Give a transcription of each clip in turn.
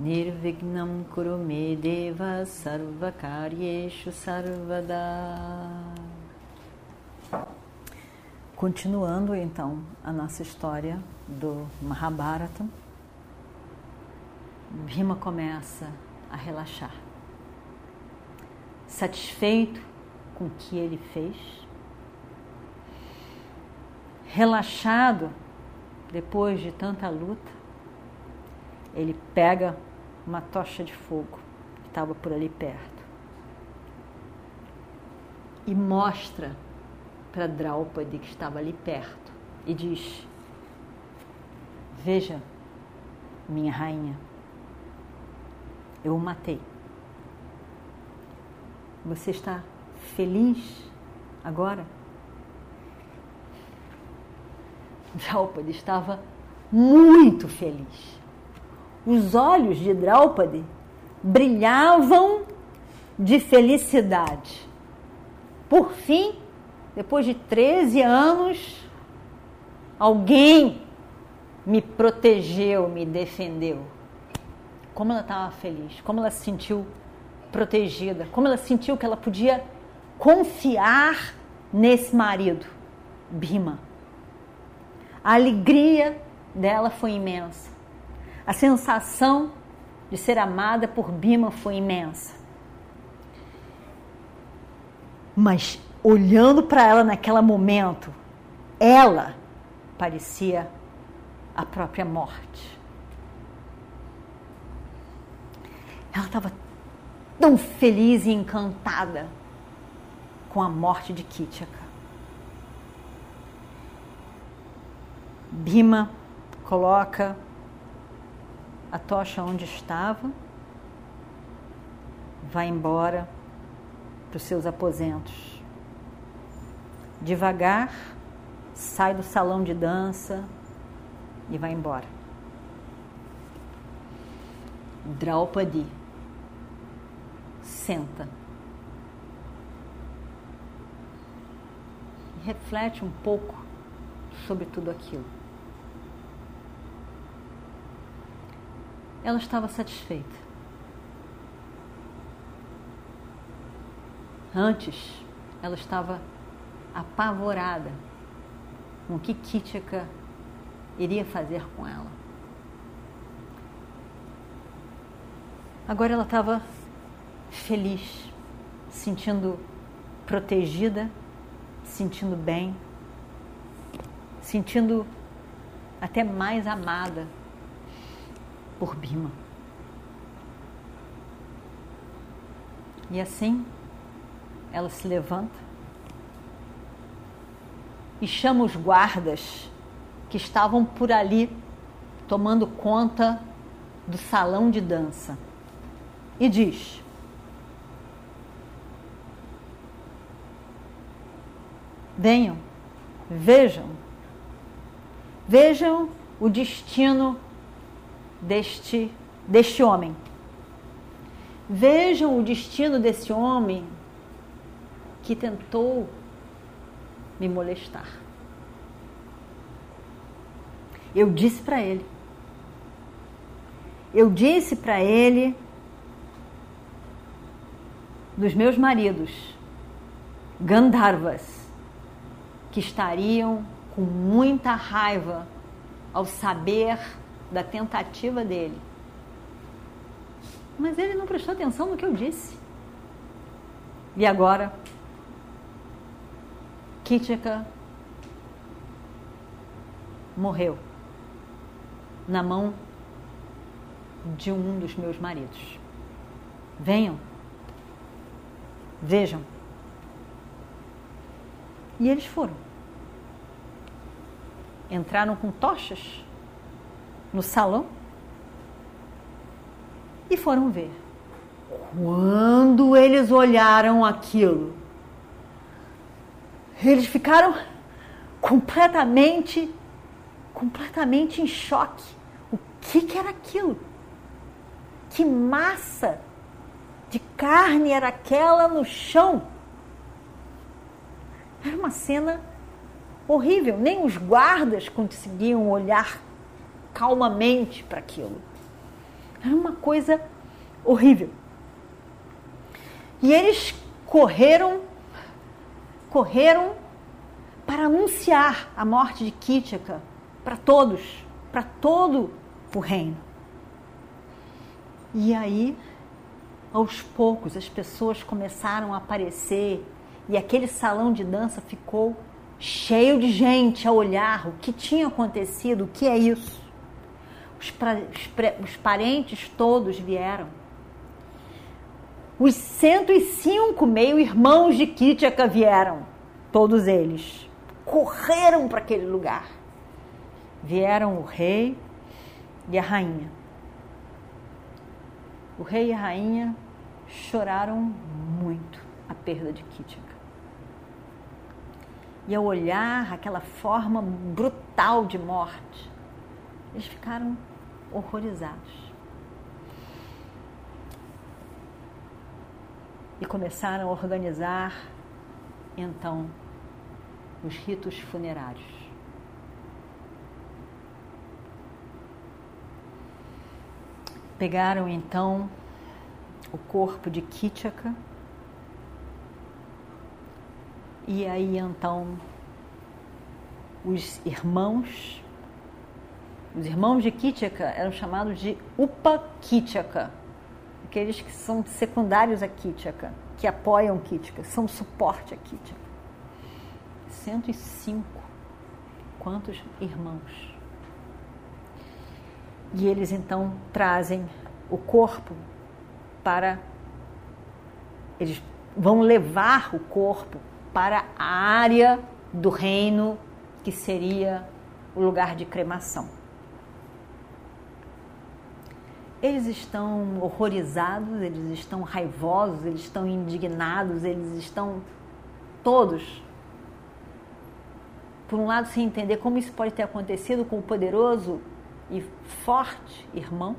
Nirvignam Kurumedeva Sarvakaryeshu Sarvada Continuando então a nossa história do Mahabharata, Bhima começa a relaxar. Satisfeito com o que ele fez, relaxado depois de tanta luta, ele pega uma tocha de fogo que estava por ali perto e mostra para Draupadi, que estava ali perto, e diz: Veja, minha rainha, eu o matei. Você está feliz agora? Draupadi estava muito feliz. Os olhos de Draupadi brilhavam de felicidade. Por fim, depois de 13 anos, alguém me protegeu, me defendeu. Como ela estava feliz, como ela se sentiu protegida, como ela sentiu que ela podia confiar nesse marido, Bima. A alegria dela foi imensa. A sensação de ser amada por Bima foi imensa. Mas olhando para ela naquele momento, ela parecia a própria morte. Ela estava tão feliz e encantada com a morte de Kitchaka. Bima coloca a tocha onde estava, vai embora para os seus aposentos devagar, sai do salão de dança e vai embora. Draupadi senta reflete um pouco sobre tudo aquilo. Ela estava satisfeita. Antes, ela estava apavorada com o que Kitchaka iria fazer com ela. Agora ela estava feliz, sentindo protegida, sentindo bem, sentindo até mais amada por Bima. E assim ela se levanta e chama os guardas que estavam por ali tomando conta do salão de dança e diz: Venham, vejam, vejam o destino deste, deste homem. Vejam o destino desse homem que tentou me molestar. Eu disse para ele. Eu disse para ele dos meus maridos, Gandharvas, que estariam com muita raiva ao saber da tentativa dele. Mas ele não prestou atenção no que eu disse. E agora Kitchaka morreu na mão de um dos meus maridos. Venham, vejam. E eles foram. Entraram com tochas no salão e foram ver Quando eles olharam aquilo, eles ficaram completamente, completamente em choque. O que, que era aquilo? Que massa de carne era aquela no chão? Era uma cena horrível. Nem os guardas conseguiam olhar calmamente para aquilo. Era uma coisa horrível. E eles correram, correram para anunciar a morte de Kítica para todos, para todo o reino. E aí, aos poucos, as pessoas começaram a aparecer e aquele salão de dança ficou cheio de gente a olhar o que tinha acontecido, o que é isso. Os, pra, os, os parentes todos vieram. Os 105 meio-irmãos de Kítica vieram, todos eles. Correram para aquele lugar. Vieram o rei e a rainha. O rei e a rainha choraram muito a perda de Kítica e ao olhar aquela forma brutal de morte, eles ficaram horrorizados. E começaram a organizar então os ritos funerários. Pegaram então o corpo de Kitchaka E aí então os irmãos, os irmãos de Kitchaka eram chamados de Upa Kitchaka, aqueles que são secundários a Kitchaka, que apoiam Kitchaka, são suporte a Kitchaka. 105. Quantos irmãos? E eles então trazem o corpo para. Eles vão levar o corpo para a área do reino que seria o lugar de cremação. Eles estão horrorizados, eles estão raivosos, eles estão indignados, eles estão todos, por um lado, sem entender como isso pode ter acontecido com o poderoso e forte irmão,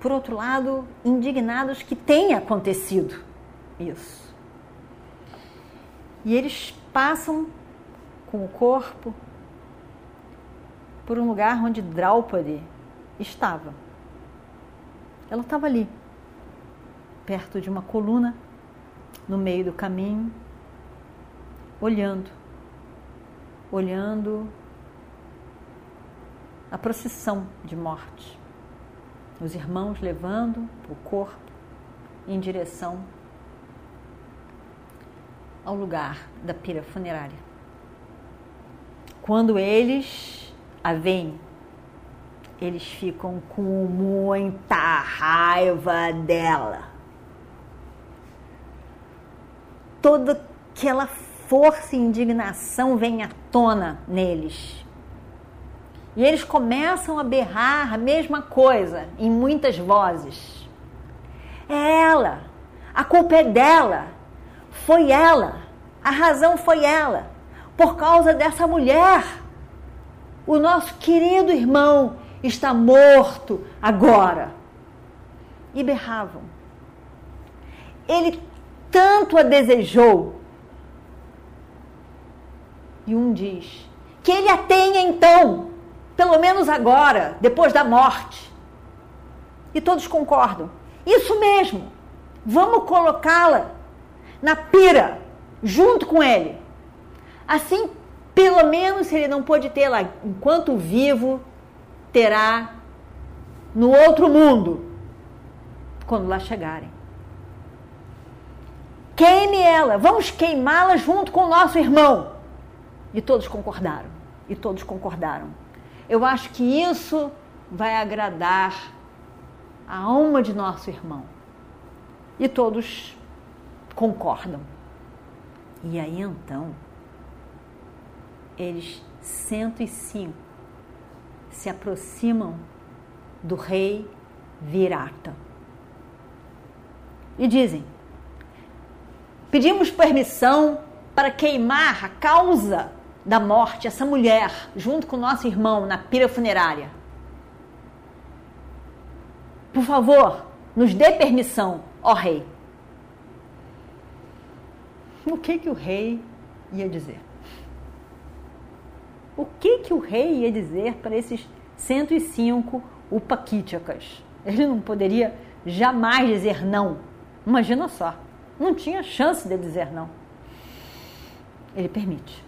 por outro lado, indignados que tenha acontecido isso. E eles passam com o corpo por um lugar onde Draupadi estava. Ela estava ali, perto de uma coluna, no meio do caminho, olhando, olhando a procissão de morte. Os irmãos levando o corpo em direção ao lugar da pira funerária. Quando eles a veem, eles ficam com muita raiva dela. Toda aquela força e indignação vem à tona neles. E eles começam a berrar a mesma coisa em muitas vozes. É ela, a culpa é dela, foi ela, a razão foi ela. Por causa dessa mulher, o nosso querido irmão está morto agora. E berravam. Ele tanto a desejou. E um diz: que ele a tenha então, pelo menos agora, depois da morte. E todos concordam. Isso mesmo. Vamos colocá-la na pira, junto com ele. Assim, pelo menos, se ele não pôde tê-la enquanto vivo, terá no outro mundo, quando lá chegarem. Queime ela, vamos queimá-la junto com o nosso irmão. E todos concordaram. E todos concordaram. Eu acho que isso vai agradar a alma de nosso irmão. E todos concordam. E aí então, eles 105 se aproximam do rei Virata. e dizem: Pedimos permissão para queimar a causa da morte, essa mulher, junto com nosso irmão, na pira funerária. Por favor, nos dê permissão, ó rei. O que que o rei ia dizer? O que que o rei ia dizer para esses 105 Upakíticas? Ele não poderia jamais dizer não. Imagina só, não tinha chance de dizer não. Ele permite.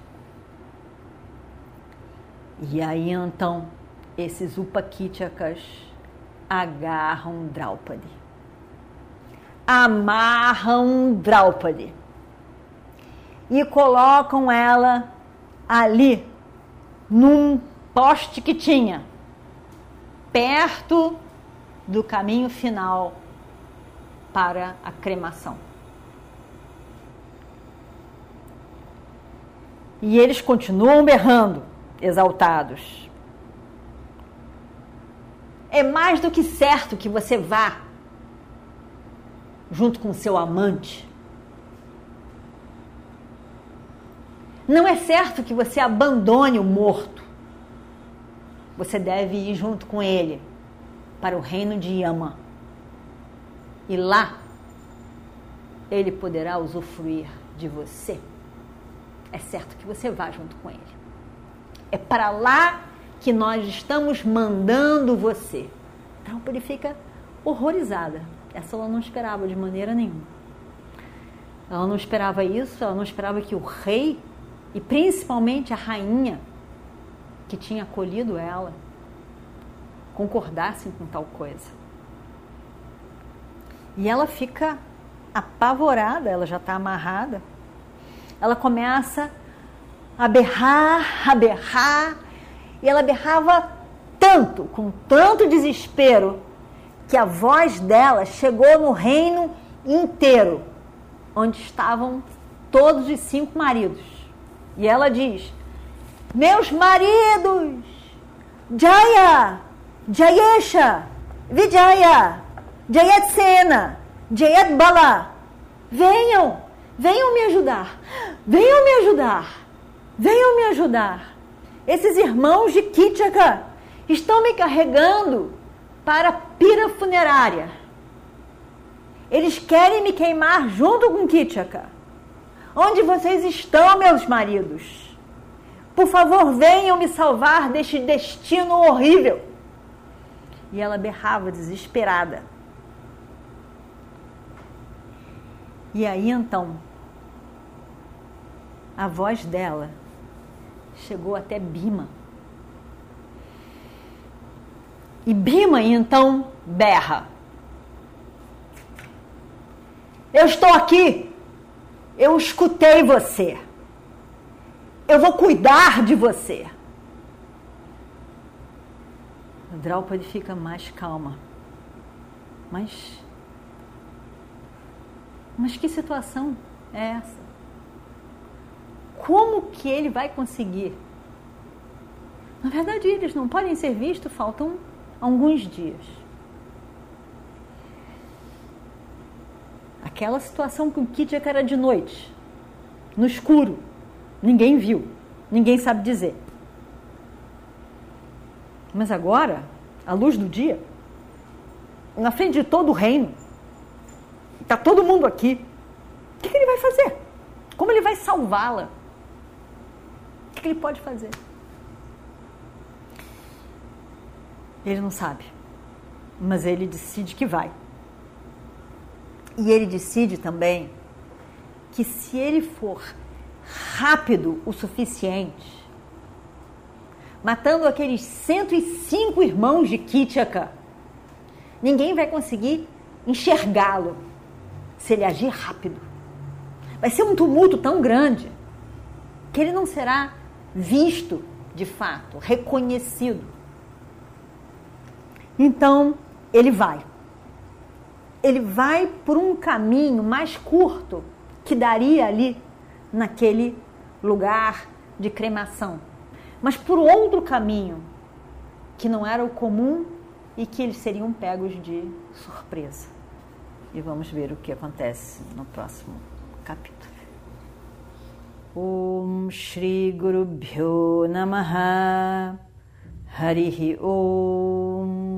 E aí então, esses Upakíticas agarram Draupadi. Amarram Draupadi. E colocam ela ali, num poste que tinha, perto do caminho final para a cremação. E eles continuam berrando, exaltados. É mais do que certo que você vá junto com seu amante. Não é certo que você abandone o morto. Você deve ir junto com ele para o reino de Yama. E lá ele poderá usufruir de você. É certo que você vá junto com ele. É para lá que nós estamos mandando você. Então ele fica horrorizada. Essa ela não esperava de maneira nenhuma. Ela não esperava isso, ela não esperava que o rei e principalmente a rainha que tinha acolhido ela concordassem com tal coisa. E ela fica apavorada, ela já está amarrada. Ela começa a berrar, a berrar, e ela berrava tanto, com tanto desespero, que a voz dela chegou no reino inteiro, onde estavam todos os cinco maridos. E ela diz: Meus maridos, Jaya, Jayesha, Vijaya, Jayatsena, Jayatbala, venham, venham me ajudar, venham me ajudar, venham me ajudar. Esses irmãos de Kitchaka estão me carregando para a pira funerária. Eles querem me queimar junto com Kitchaka. Onde vocês estão, meus maridos? Por favor, venham me salvar deste destino horrível. E ela berrava desesperada. E aí então, a voz dela chegou até Bima. E Bima então berra: Eu estou aqui, eu escutei você, eu vou cuidar de você. A Draupadi fica mais calma. Mas. Mas que situação é essa? Como que ele vai conseguir? Na verdade, eles não podem ser vistos, faltam alguns dias. Aquela situação com o Kit era de noite, no escuro, ninguém viu, ninguém sabe dizer. Mas agora, à luz do dia, na frente de todo o reino, está todo mundo aqui. O que, que ele vai fazer? Como ele vai salvá-la? O que, que ele pode fazer? Ele não sabe, mas ele decide que vai. E ele decide também que se ele for rápido o suficiente, matando aqueles 105 irmãos de Kitchaka. Ninguém vai conseguir enxergá-lo se ele agir rápido. Vai ser um tumulto tão grande que ele não será visto de fato, reconhecido. Então, ele vai. Ele vai por um caminho mais curto que daria ali naquele lugar de cremação mas por outro caminho, que não era o comum e que eles seriam pegos de surpresa. e vamos ver o que acontece no próximo capítulo. Om Shri Guru Bhyo Namaha Harihi Om